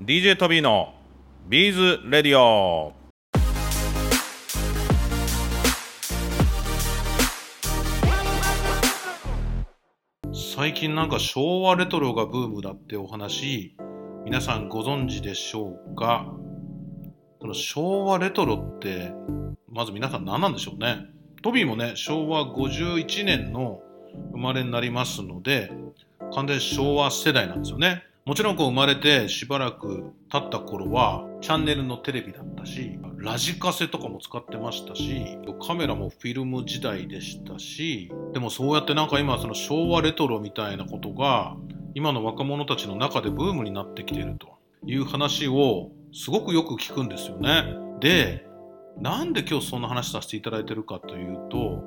DJ トビーのビーズレディオ。最近なんか昭和レトロがブームだってお話皆さんご存知でしょうか？この昭和レトロってまず皆さん何なんでしょうね？トビーもね昭和51年の生まれになりますので完全昭和世代なんですよね。もちろんこう生まれてしばらく経った頃はチャンネルのテレビだったし、ラジカセとかも使ってましたし、カメラもフィルム時代でしたし、でもそうやってなんか今その昭和レトロみたいなことが今の若者たちの中でブームになってきているという話をすごくよく聞くんですよね。で、なんで今日そんな話させていただいてるかというと、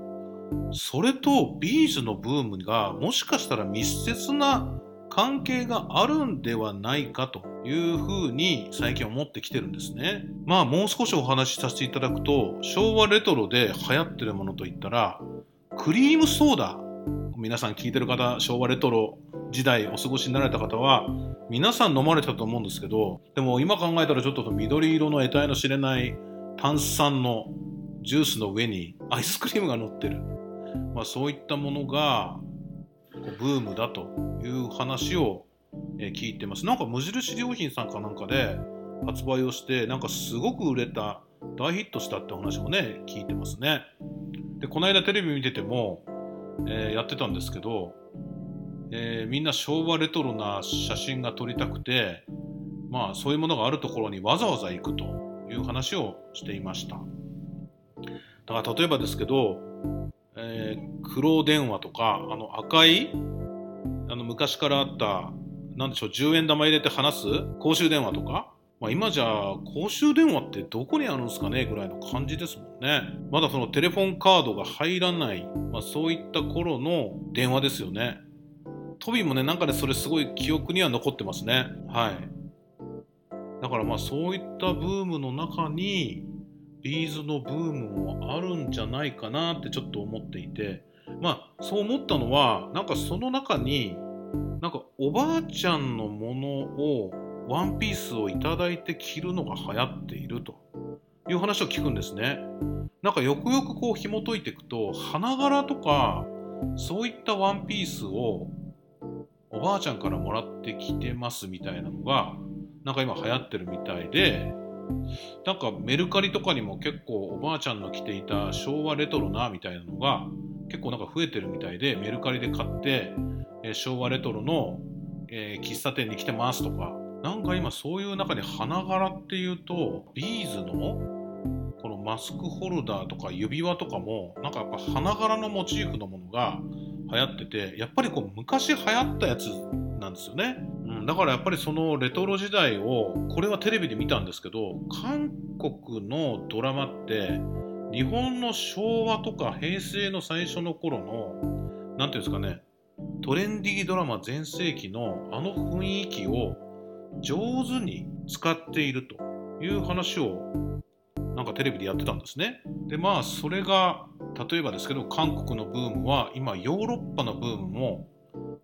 それとビーズのブームがもしかしたら密接な関係があるんではないかというふうに最近思ってきてるんですね。まあもう少しお話しさせていただくと昭和レトロで流行ってるものといったらクリームソーダ皆さん聞いてる方昭和レトロ時代お過ごしになられた方は皆さん飲まれたと思うんですけどでも今考えたらちょっと緑色の得体の知れない炭酸のジュースの上にアイスクリームが乗ってる、まあ、そういったものがブームだという話を聞いてます。なんか無印良品さんかなんかで発売をしてなんかすごく売れた大ヒットしたって話もね聞いてますね。でこの間テレビ見てても、えー、やってたんですけど、えー、みんな昭和レトロな写真が撮りたくてまあそういうものがあるところにわざわざ行くという話をしていました。だから例えばですけどえー、黒電話とか、あの赤い、あの昔からあった、なんでしょう、10円玉入れて話す公衆電話とか、まあ、今じゃ公衆電話ってどこにあるんですかねぐらいの感じですもんね。まだそのテレフォンカードが入らない、まあ、そういった頃の電話ですよね。トビもね、なんかね、それすごい記憶には残ってますね。はい。だからまあそういったブームの中に、ビーズのブームもあるんじゃないかなってちょっと思っていてまあそう思ったのはなんかその中になんかおばあちゃんのものをワンピースをいいて着るのが流行っているという話を聞くんですね。なんかよくよくこう紐解いていくと花柄とかそういったワンピースをおばあちゃんからもらってきてますみたいなのがなんか今流行ってるみたいでなんかメルカリとかにも結構おばあちゃんの着ていた昭和レトロなみたいなのが結構なんか増えてるみたいでメルカリで買って、え、昭和レトロの、え、喫茶店に来てますとか。なんか今そういう中で花柄っていうとビーズのこのマスクホルダーとか指輪とかもなんかやっぱ花柄のモチーフのものが流行っててやっぱりこう昔流行ったやつなんですよね。うん、だからやっぱりそのレトロ時代をこれはテレビで見たんですけど韓国のドラマって日本の昭和とか平成の最初の頃の何ていうんですかねトレンディードラマ全盛期のあの雰囲気を上手に使っているという話をなんかテレビでやってたんですね。でまあそれが例えばですけど韓国のブームは今ヨーロッパのブームも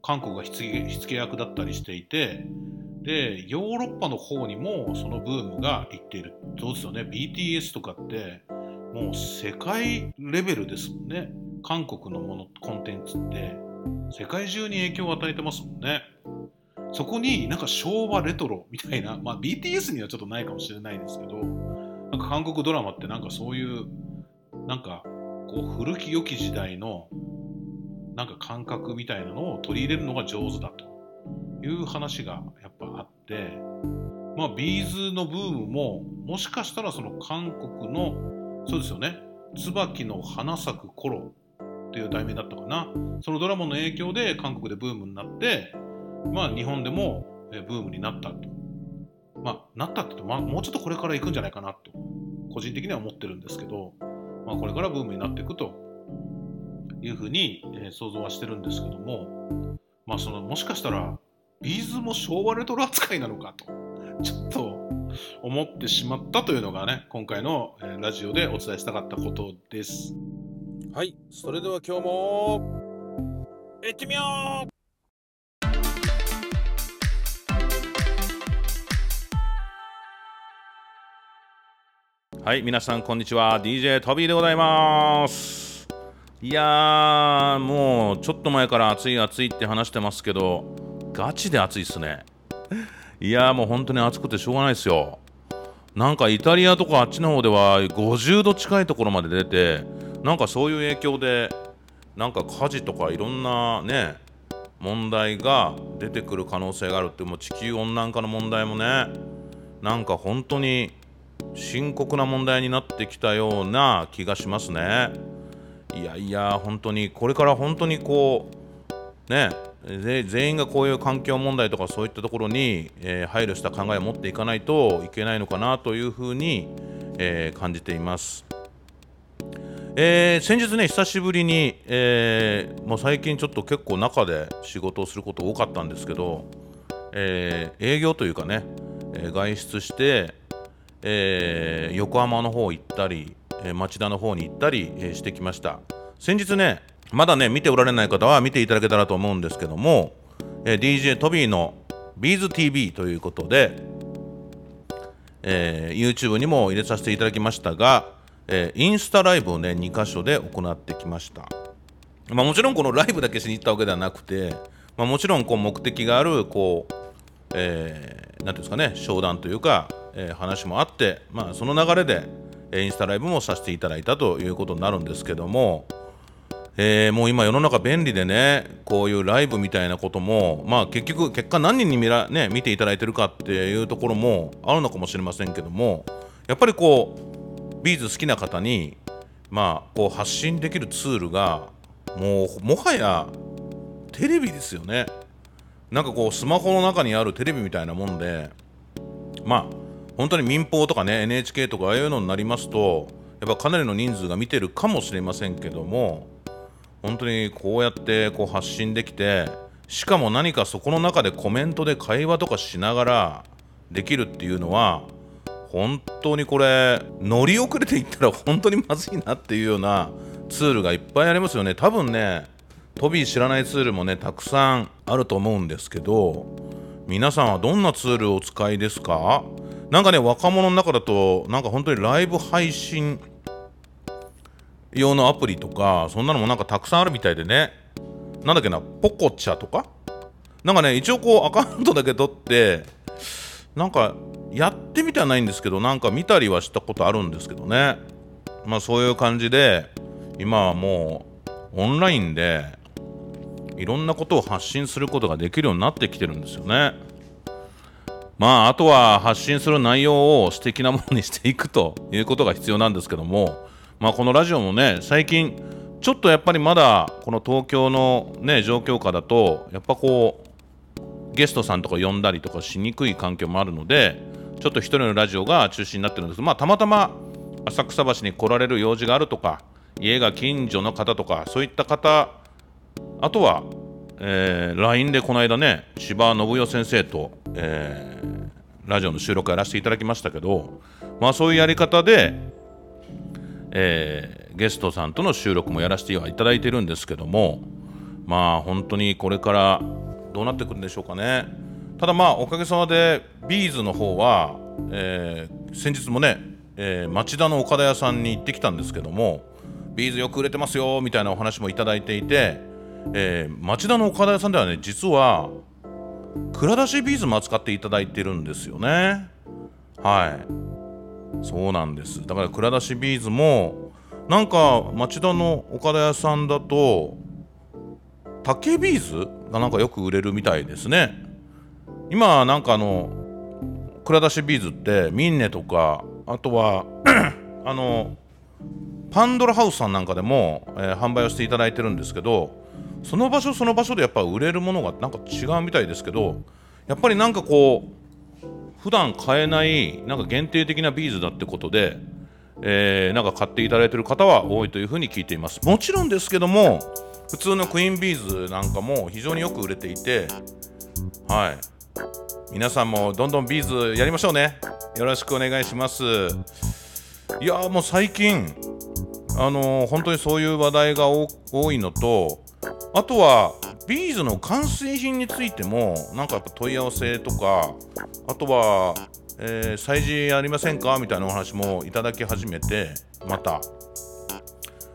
韓国が火付け役だったりしていてでヨーロッパの方にもそのブームがいっている。そうですよね。BTS とかってもう世界レベルですもんね。韓国のものコンテンツって。世界中に影響を与えてますもんね。そこになんか昭和レトロみたいな、まあ、BTS にはちょっとないかもしれないですけどなんか韓国ドラマってなんかそういうなんかこう古き良き時代のなんか感覚みたいなのを取り入れるのが上手だという話がやっぱあって、まあ、ビーズのブームももしかしたらその韓国のそうですよね椿の花咲く頃っていう題名だったかな。そのドラマの影響で韓国でブームになってまあ日本でもブームになったと。まあなったって言うと、まあ、もうちょっとこれから行くんじゃないかなと個人的には思ってるんですけど、まあ、これからブームになっていくというふうに、えー、想像はしてるんですけども、まあ、そのもしかしたらビーズも昭和レトロ扱いなのかとちょっと思ってしまったというのがね今回の、えー、ラジオでお伝えしたかったことです。はいそれでは今日もいってみようはい、皆さんこんにちは。DJ トビーでございます。いやーもうちょっと前から暑い暑いって話してますけどガチで暑いっすね。いやーもう本当に暑くてしょうがないですよ。なんかイタリアとかあっちの方では50度近いところまで出てなんかそういう影響でなんか火事とかいろんなね問題が出てくる可能性があるってもう地球温暖化の問題もねなんか本当に深刻な問題になってきたような気がしますね。いやいや本当にこれから本当にこうね全員がこういう環境問題とかそういったところに、えー、配慮した考えを持っていかないといけないのかなというふうに、えー、感じています。えー、先日ね、久しぶりに、えー、もう最近ちょっと結構中で仕事をすること多かったんですけど、えー、営業というかね、え外出して、え横浜の方行ったり、え町田の方に行ったり、えしてきました。先日ね、まだね、見ておられない方は見ていただけたらと思うんですけども、え DJ トビーの BeesTV ということで、え YouTube にも入れさせていただきましたが、えインスタライブをね、2箇所で行ってきました。まあ、もちろんこのライブだけしに行ったわけではなくて、まあ、もちろんこう目的がある、こう、えー、ていうんですかね、商談というか、えー、話もあって、まあ、その流れで、インスタライブもさせていただいたということになるんですけども、えー、もう今世の中便利でねこういうライブみたいなこともまあ結局結果何人に見ら、ね、見ていただいてるかっていうところもあるのかもしれませんけどもやっぱりこうビーズ好きな方にまあこう発信できるツールがもうもはやテレビですよね。なんかこうスマホの中にあるテレビみたいなもんでまあ本当に民放とかね NHK とかああいうのになりますとやっぱかなりの人数が見てるかもしれませんけども本当にこうやってこう発信できてしかも何かそこの中でコメントで会話とかしながらできるっていうのは本当にこれ乗り遅れていったら本当にまずいなっていうようなツールがいっぱいありますよね。多分ねトビー知らないツールもねたくさんあると思うんですけど皆さんはどんなツールをお使いですか？なんかね若者の中だとなんか本当にライブ配信用のアプリとかそんなのもなんかたくさんあるみたいでね。なんだっけなポコチャとか？なんかね一応こうアカウントだけ取ってなんかやってみてはないんですけどなんか見たりはしたことあるんですけどね。まあそういう感じで今はもうオンラインでいろんなことを発信することができるようになってきてるんですよね。まああとは発信する内容を素敵なものにしていくということが必要なんですけども。まあ、このラジオもね最近ちょっとやっぱりまだこの東京のね状況下だとやっぱこうゲストさんとか呼んだりとかしにくい環境もあるのでちょっと一人のラジオが中心になってるんですけどまあたまたま浅草橋に来られる用事があるとか家が近所の方とかそういった方あとは、えー、LINE でこの間ね千葉信代先生と、えー、ラジオの収録やらせていただきましたけどまあそういうやり方でえー、ゲストさんとの収録もやらせていただいてるんですけどもまあ本当にこれからどうなってくるんでしょうかね。ただまあおかげさまでビーズの方は、えー、先日もね、えー、町田の岡田屋さんに行ってきたんですけどもビーズよく売れてますよみたいなお話もいただいていて、えー、町田の岡田屋さんではね実は蔵出しビーズも扱っていただいてるんですよね。はい。そうなんです。だから蔵出しビーズもなんか町田の岡田屋さんだと竹ビーズがなんかよく売れるみたいですね。今なんかあの蔵出しビーズってミンネとかあとは あのパンドラハウスさんなんかでも、えー、販売をしていただいてるんですけどその場所その場所でやっぱ売れるものがなんか違うみたいですけどやっぱりなんかこう普段買えないなんか限定的なビーズだってことで、えー、なんか買っていただいている方は多いというふうに聞いています。もちろんですけども普通のクイーンビーズなんかも非常によく売れていてはい。皆さんもどんどんビーズやりましょうね。よろしくお願いします。いやもう最近あのー、本当にそういう話題が多いのとあとはビーズの完成品についてもなんかやっぱ問い合わせとかあとはえー、催事ありませんか？みたいなお話もいただき始めてまた。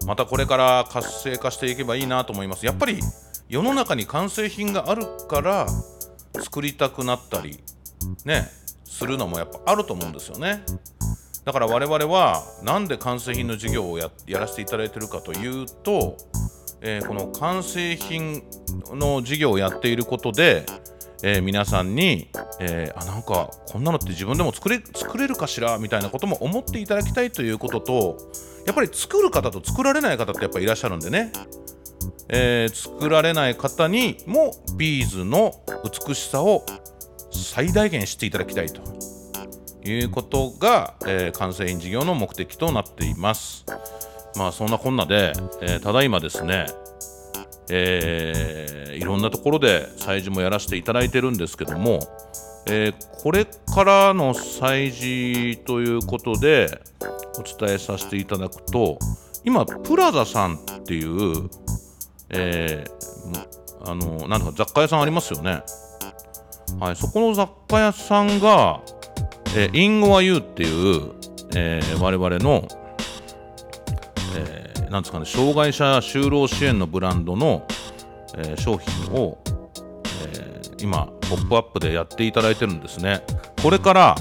またこれから活性化していけばいいなと思います。やっぱり世の中に完成品があるから作りたくなったりねするのもやっぱあると思うんですよね。だから我々は何で完成品の授業をやらせていただいてるかというと、えー、この完成品の授業をやっていることで、えー、皆さんに、えー、あなんかこんなのって自分でも作れ作れるかしらみたいなことも思っていただきたいということとやっぱり作る方と作られない方ってやっぱいらっしゃるんでね、え作られない方にもビーズの美しさを最大限知っていただきたいということが、えー、完成品事業の目的となっています。まあそんなこんなで、えー、ただいまですね、えー、いろんなところで催事もやらせていただいてるんですけども、えー、これからの催事ということでお伝えさせていただくと今プラザさんっていう、えー、あのなんか雑貨屋さんありますよね。はい、そこの雑貨屋さんが、えー、インゴアユーっていう、えー、我々の、なんですかね、障害者就労支援のブランドの、えー、商品を、えー、今、ポップアップでやっていただいてるんですね。これから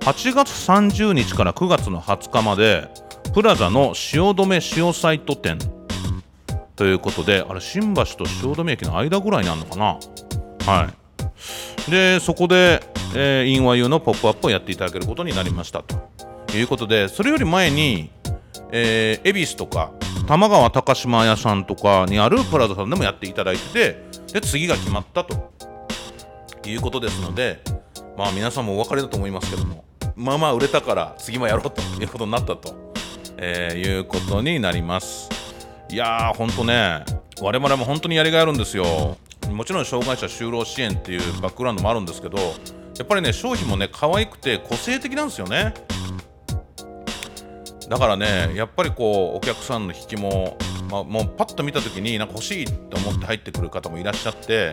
8月30日から9月の20日まで、プラザの汐留塩サイト店ということで、あれ、新橋と汐留駅の間ぐらいになるのかな？はい。でそこで、えー、インワユーのポップアップをやっていただけることになりましたということでそれより前に、えー、恵比寿とか玉川高島屋さんとかにあるプラザさんでもやっていただいててで次が決まったと。いうことですのでまあ皆さんもお分かりだと思いますけどもまあまあ売れたから次もやろうということになったと、えー、いうことになります。いやーほんとね我々も本当にやりがいあるんですよ。もちろん障害者就労支援っていうバックグラウンドもあるんですけどやっぱりね商品もね可愛くて個性的なんですよね。だからねやっぱりこうお客さんの引きも、まあ、もうパッと見た時になんか欲しいと思って入ってくる方もいらっしゃって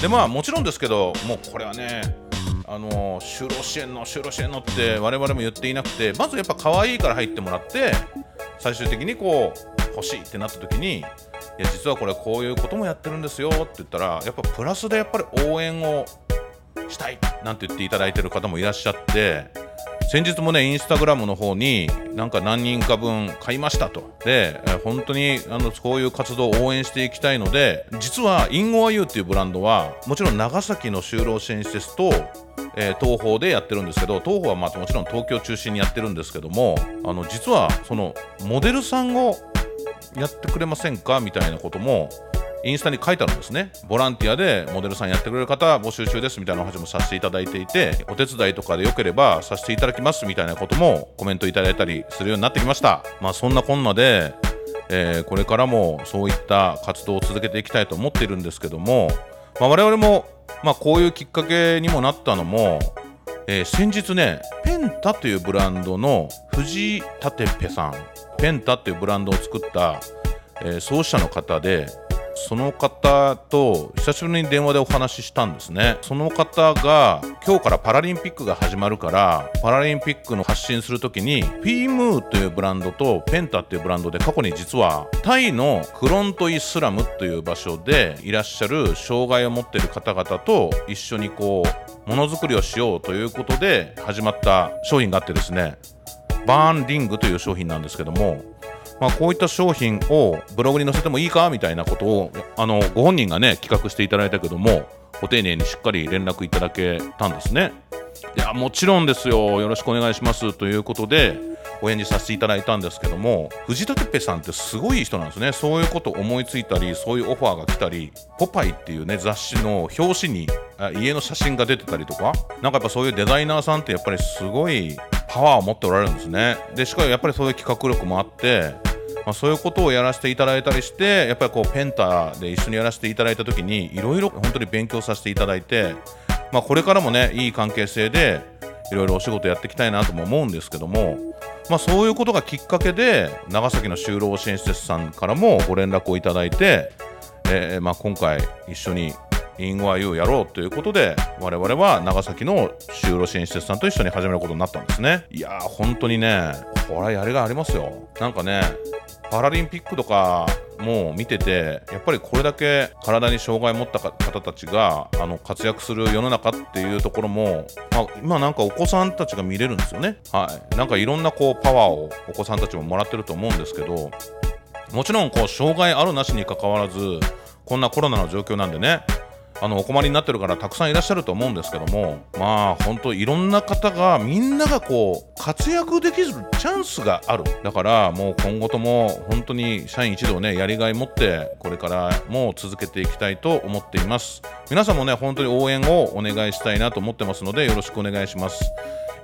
でまあもちろんですけどもうこれはねあの就労支援の就労支援のって我々も言っていなくてまずやっぱ可愛いから入ってもらって最終的にこう欲しいってなった時にいや実はこれこういうこともやってるんですよって言ったらやっぱプラスでやっぱり応援をしたいなんて言っていただいてる方もいらっしゃって先日もねインスタグラムの方になんか何人か分買いましたと。でえ本当にあのこういう活動を応援していきたいので実はインゴアユーっていうブランドはもちろん長崎の就労支援施設とえー、東宝でやってるんですけど東宝はまあもちろん東京中心にやってるんですけどもあの実はそのモデルさんをやってくれませんか？みたいなこともインスタに書いてあるんですね。ボランティアでモデルさんやってくれる方募集中ですみたいなお話もさせていただいていてお手伝いとかでよければさせていただきますみたいなこともコメントいただいたりするようになってきました。まあそんなこんなで、えー、これからもそういった活動を続けていきたいと思っているんですけども、まあ、我々も、まあ、こういうきっかけにもなったのもえー、先日ねペンタというブランドの藤立ペさんペンタっていうブランドを作った、えー、創始者の方でその方と久しぶりに電話でお話ししたんですね。その方が今日からパラリンピックが始まるからパラリンピックの発信する時にフィームーというブランドとペンタっていうブランドで過去に実はタイのクロントイスラムという場所でいらっしゃる障害を持っている方々と一緒にこうものづくりをしようということで始まった商品があってですねバーンリングという商品なんですけども、まあ、こういった商品をブログに載せてもいいかみたいなことをあのご本人がね企画していただいたけどもご丁寧にしっかり連絡いただけたんですね。いやもちろんですよ。よろしくお願いします。ということでお返事させていただいたんですけども藤田哲平さんってすごい人なんですね。そういうこと思いついたりそういうオファーが来たり「ポパイ」っていうね雑誌の表紙に家の写真が出てたりとかなんかやっぱそういうデザイナーさんってやっぱりすごいパワーを持っておられるんですね。でしかもやっぱりそういう企画力もあってまあ、そういうことをやらせていただいたりしてやっぱりこうペンターで一緒にやらせていただいた時にいろいろ本当に勉強させていただいて、まあ、これからもねいい関係性でいろいろお仕事やっていきたいなとも思うんですけども、まあ、そういうことがきっかけで長崎の就労支援施設さんからもご連絡をいただいて、えー、まあ、今回一緒にインゴアユーやろうということで我々は長崎の就労支援施設さんと一緒に始めることになったんですね。いやー本当にねこれはやりがありますよ。なんかねパラリンピックとかも見ててやっぱりこれだけ体に障害を持った方たちがあの活躍する世の中っていうところも、まあ、今なんかお子さんたちが見れるんですよね。はい。なんかいろんなこうパワーをお子さんたちももらってると思うんですけどもちろんこう障害あるなしにかかわらずこんなコロナの状況なんでねあのお困りになってるからたくさんいらっしゃると思うんですけどもまあ本当いろんな方がみんながこう活躍できるチャンスがある。だからもう今後とも本当に社員一同ねやりがい持ってこれからも続けていきたいと思っています。皆さんもね本当に応援をお願いしたいなと思ってますのでよろしくお願いします。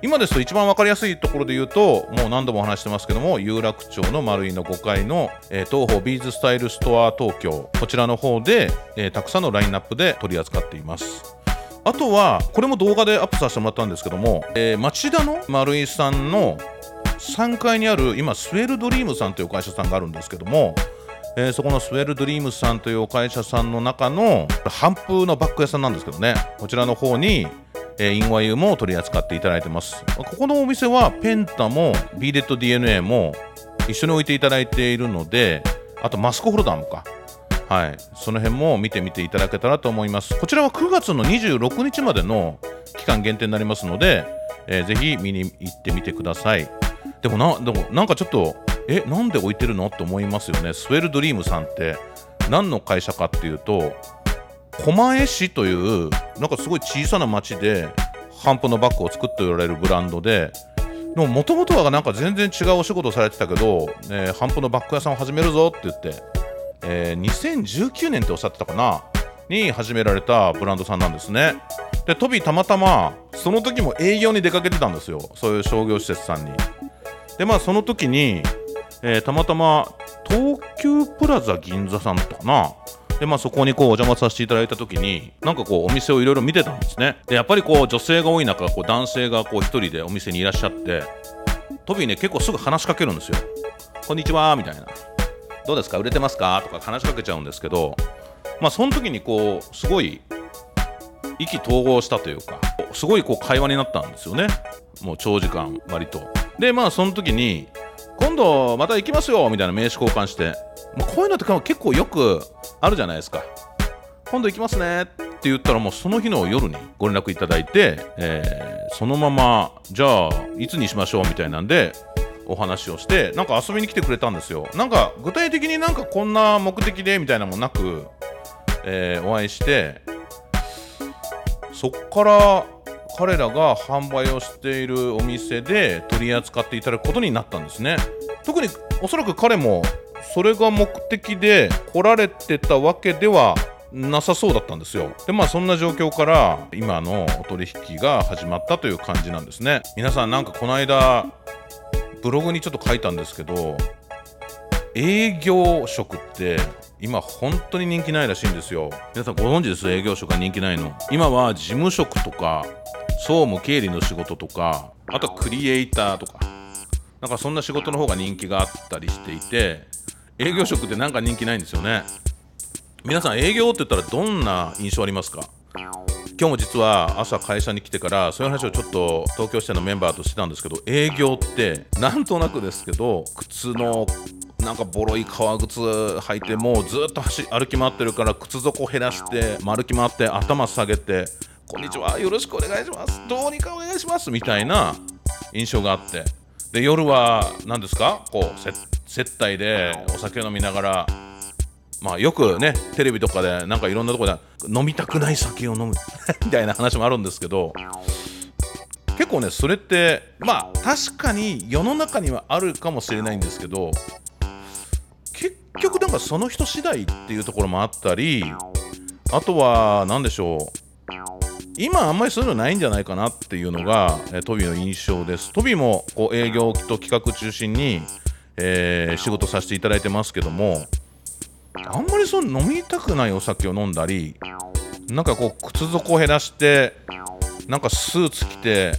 今ですと一番分かりやすいところで言うともう何度も話してますけども有楽町の丸井の5階の、えー、東方ビーズスタイルストア東京。こちらの方で、えー、たくさんのラインナップで取り扱っています。あとはこれも動画でアップさせてもらったんですけども、えー、町田の丸井さんの3階にある今スウェルドリームさんという会社さんがあるんですけどもえー、そこのスウェルドリームさんというお会社さんの中の半風のバッグ屋さんなんですけどね。こちらの方にえー、インワユも取り扱っていただいてます。ここのお店はペンタも B レッド DNA も一緒に置いていただいているので、あとマスクホルダーもか。はい、その辺も見てみていただけたらと思います。こちらは9月の26日までの期間限定になりますので、えー、ぜひ見に行ってみてください。でもな、でもなんかちょっと、え、なんで置いてるの？って思いますよね。スウェルドリームさんって何の会社かっていうと、狛江市というなんかすごい小さな町でハンプのバッグを作っておられるブランドででももともとはなんか全然違うお仕事されてたけど、えー、ハンプのバッグ屋さんを始めるぞって言って、えー、2019年っておっしゃってたかなに始められたブランドさんなんですね。でトビーたまたまその時も営業に出かけてたんですよ。そういう商業施設さんに。でまあその時に、えー、たまたま東急プラザ銀座さんだったかなでまあそこにこうお邪魔させていただいた時になんかこうお店をいろいろ見てたんですね。でやっぱりこう女性が多い中こう男性がこう一人でお店にいらっしゃってトビーね結構すぐ話しかけるんですよ。こんにちはみたいな。どうですか？売れてますか？とか話しかけちゃうんですけどまあその時にこうすごい意気投合したというかすごいこう会話になったんですよね。もう長時間割と。でまあその時に今度また行きますよみたいな名刺交換してもうこういうのって結構よくあるじゃないですか。今度行きますね。って言ったらもうその日の夜にご連絡いただいて、えー、そのままじゃあいつにしましょうみたいなんでお話をしてなんか遊びに来てくれたんですよ。なんか具体的になんかこんな目的でみたいなのもなく、えー、お会いしてそっから彼らが販売をしているお店で取り扱っていただくことになったんですね。特におそらく彼もそれが目的で来られてたわけではなさそうだったんですよ。でまあそんな状況から今のお取引が始まったという感じなんですね。皆さんなんかこの間ブログにちょっと書いたんですけど営業職って今本当に人気ないらしいんですよ。皆さんご存知です？営業職が人気ないの。今は事務職とか総務経理の仕事とかあとはクリエイターとか。なんかそんな仕事の方が人気があったりしていて営業職ってなんか人気ないんですよね。皆さん営業って言ったらどんな印象ありますか？今日も実は朝会社に来てからそういう話をちょっと東京支店のメンバーとしてたんですけど営業ってなんとなくですけど靴のなんかボロい革靴履いてもうずっと走歩き回ってるから靴底減らして歩き回って頭下げて「こんにちはよろしくお願いします。どうにかお願いします」みたいな印象があって。で夜は何ですか？こう接待でお酒飲みながらまあよくねテレビとかでなんかいろんなとこで飲みたくない酒を飲む みたいな話もあるんですけど結構ねそれってまあ確かに世の中にはあるかもしれないんですけど結局なんかその人次第っていうところもあったりあとは何でしょう？今あんまりそういうのないんじゃないかなっていうのが、えトビの印象です。トビもこう営業と企画中心にえー、仕事させていただいてますけどもあんまりその飲みたくないお酒を飲んだりなんかこう靴底を減らしてなんかスーツ着て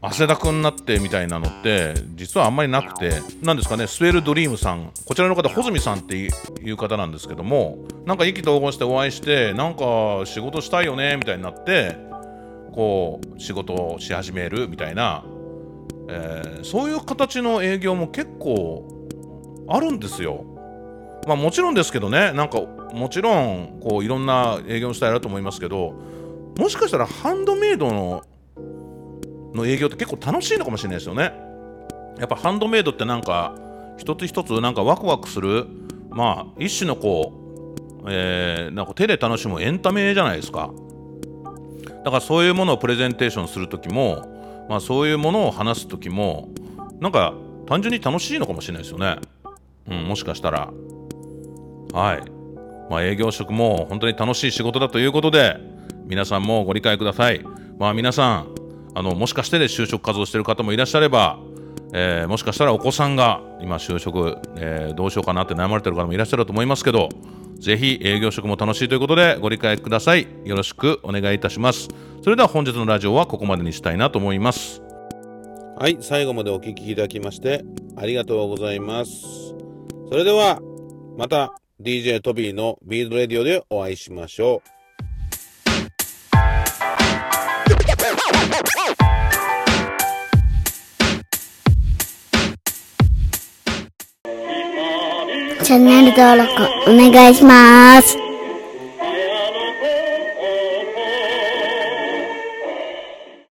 汗だくになってみたいなのって実はあんまりなくて何ですかねスウェルドリームさんこちらの方穂積さんっていう方なんですけどもなんか意気投合してお会いしてなんか仕事したいよねみたいになってこう仕事をし始めるみたいな、えー、そういう形の営業も結構あるんですよ。まあもちろんですけどねなんかもちろんこういろんな営業のスタイルだと思いますけどもしかしたらハンドメイドのの営業って結構楽しいのかもしれないですよね。やっぱハンドメイドってなんか一つ一つなんかワクワクするまあ一種のこう、えー、なんか手で楽しむエンタメじゃないですか。だからそういうものをプレゼンテーションする時も、まあ、そういうものを話す時もなんか単純に楽しいのかもしれないですよね。うん、もしかしたら。はい。まあ、営業職も本当に楽しい仕事だということで、皆さんもご理解ください。まあ、皆さん、あのもしかしてで就職活動してる方もいらっしゃれば、えー、もしかしたらお子さんが今就職、えー、どうしようかなって悩まれてる方もいらっしゃると思いますけどぜひ営業職も楽しいということでご理解ください。よろしくお願いいたします。それでは本日のラジオはここまでにしたいなと思います。はい最後までお聞きいただきましてありがとうございます。それではまた DJ トビーのビードレディオでお会いしましょう。チャンネル登録お願いします。